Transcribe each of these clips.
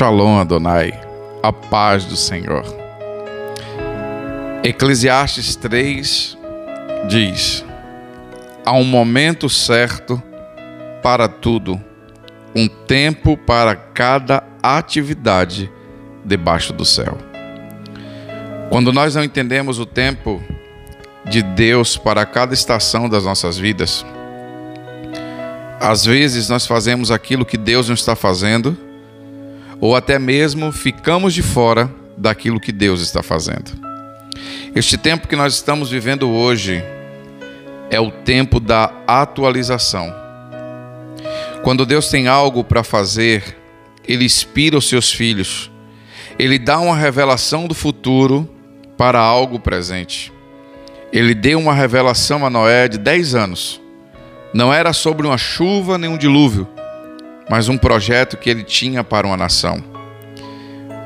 Shalom Adonai, a paz do Senhor. Eclesiastes 3 diz: Há um momento certo para tudo, um tempo para cada atividade debaixo do céu. Quando nós não entendemos o tempo de Deus para cada estação das nossas vidas, às vezes nós fazemos aquilo que Deus não está fazendo ou até mesmo ficamos de fora daquilo que Deus está fazendo. Este tempo que nós estamos vivendo hoje é o tempo da atualização. Quando Deus tem algo para fazer, Ele inspira os seus filhos, Ele dá uma revelação do futuro para algo presente. Ele deu uma revelação a Noé de 10 anos. Não era sobre uma chuva nem um dilúvio, mas um projeto que ele tinha para uma nação.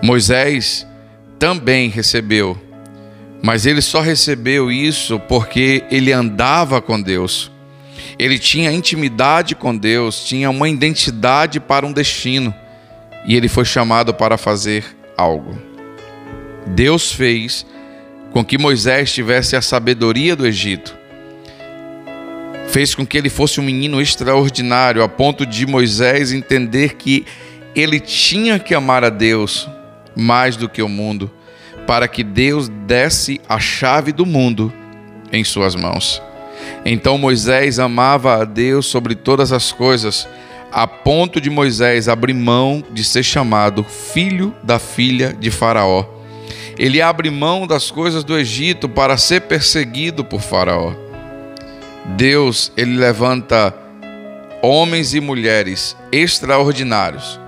Moisés também recebeu, mas ele só recebeu isso porque ele andava com Deus. Ele tinha intimidade com Deus, tinha uma identidade para um destino, e ele foi chamado para fazer algo. Deus fez com que Moisés tivesse a sabedoria do Egito fez com que ele fosse um menino extraordinário, a ponto de Moisés entender que ele tinha que amar a Deus mais do que o mundo, para que Deus desse a chave do mundo em suas mãos. Então Moisés amava a Deus sobre todas as coisas, a ponto de Moisés abrir mão de ser chamado filho da filha de Faraó. Ele abre mão das coisas do Egito para ser perseguido por Faraó. Deus, ele levanta homens e mulheres extraordinários.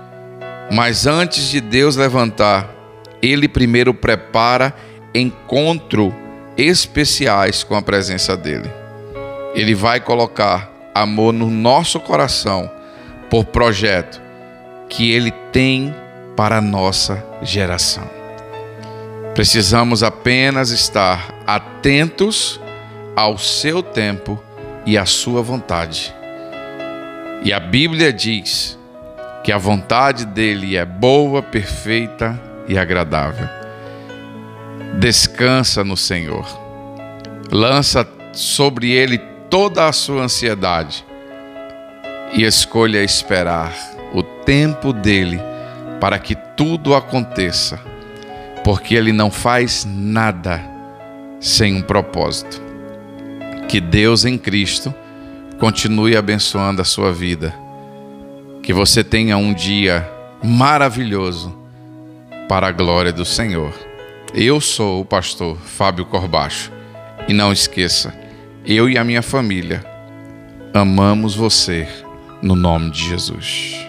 Mas antes de Deus levantar, ele primeiro prepara encontro especiais com a presença dele. Ele vai colocar amor no nosso coração por projeto que ele tem para a nossa geração. Precisamos apenas estar atentos ao seu tempo e à sua vontade. E a Bíblia diz que a vontade dele é boa, perfeita e agradável. Descansa no Senhor. Lança sobre ele toda a sua ansiedade e escolha esperar o tempo dele para que tudo aconteça, porque ele não faz nada sem um propósito. Que Deus em Cristo continue abençoando a sua vida. Que você tenha um dia maravilhoso para a glória do Senhor. Eu sou o pastor Fábio Corbacho. E não esqueça, eu e a minha família amamos você no nome de Jesus.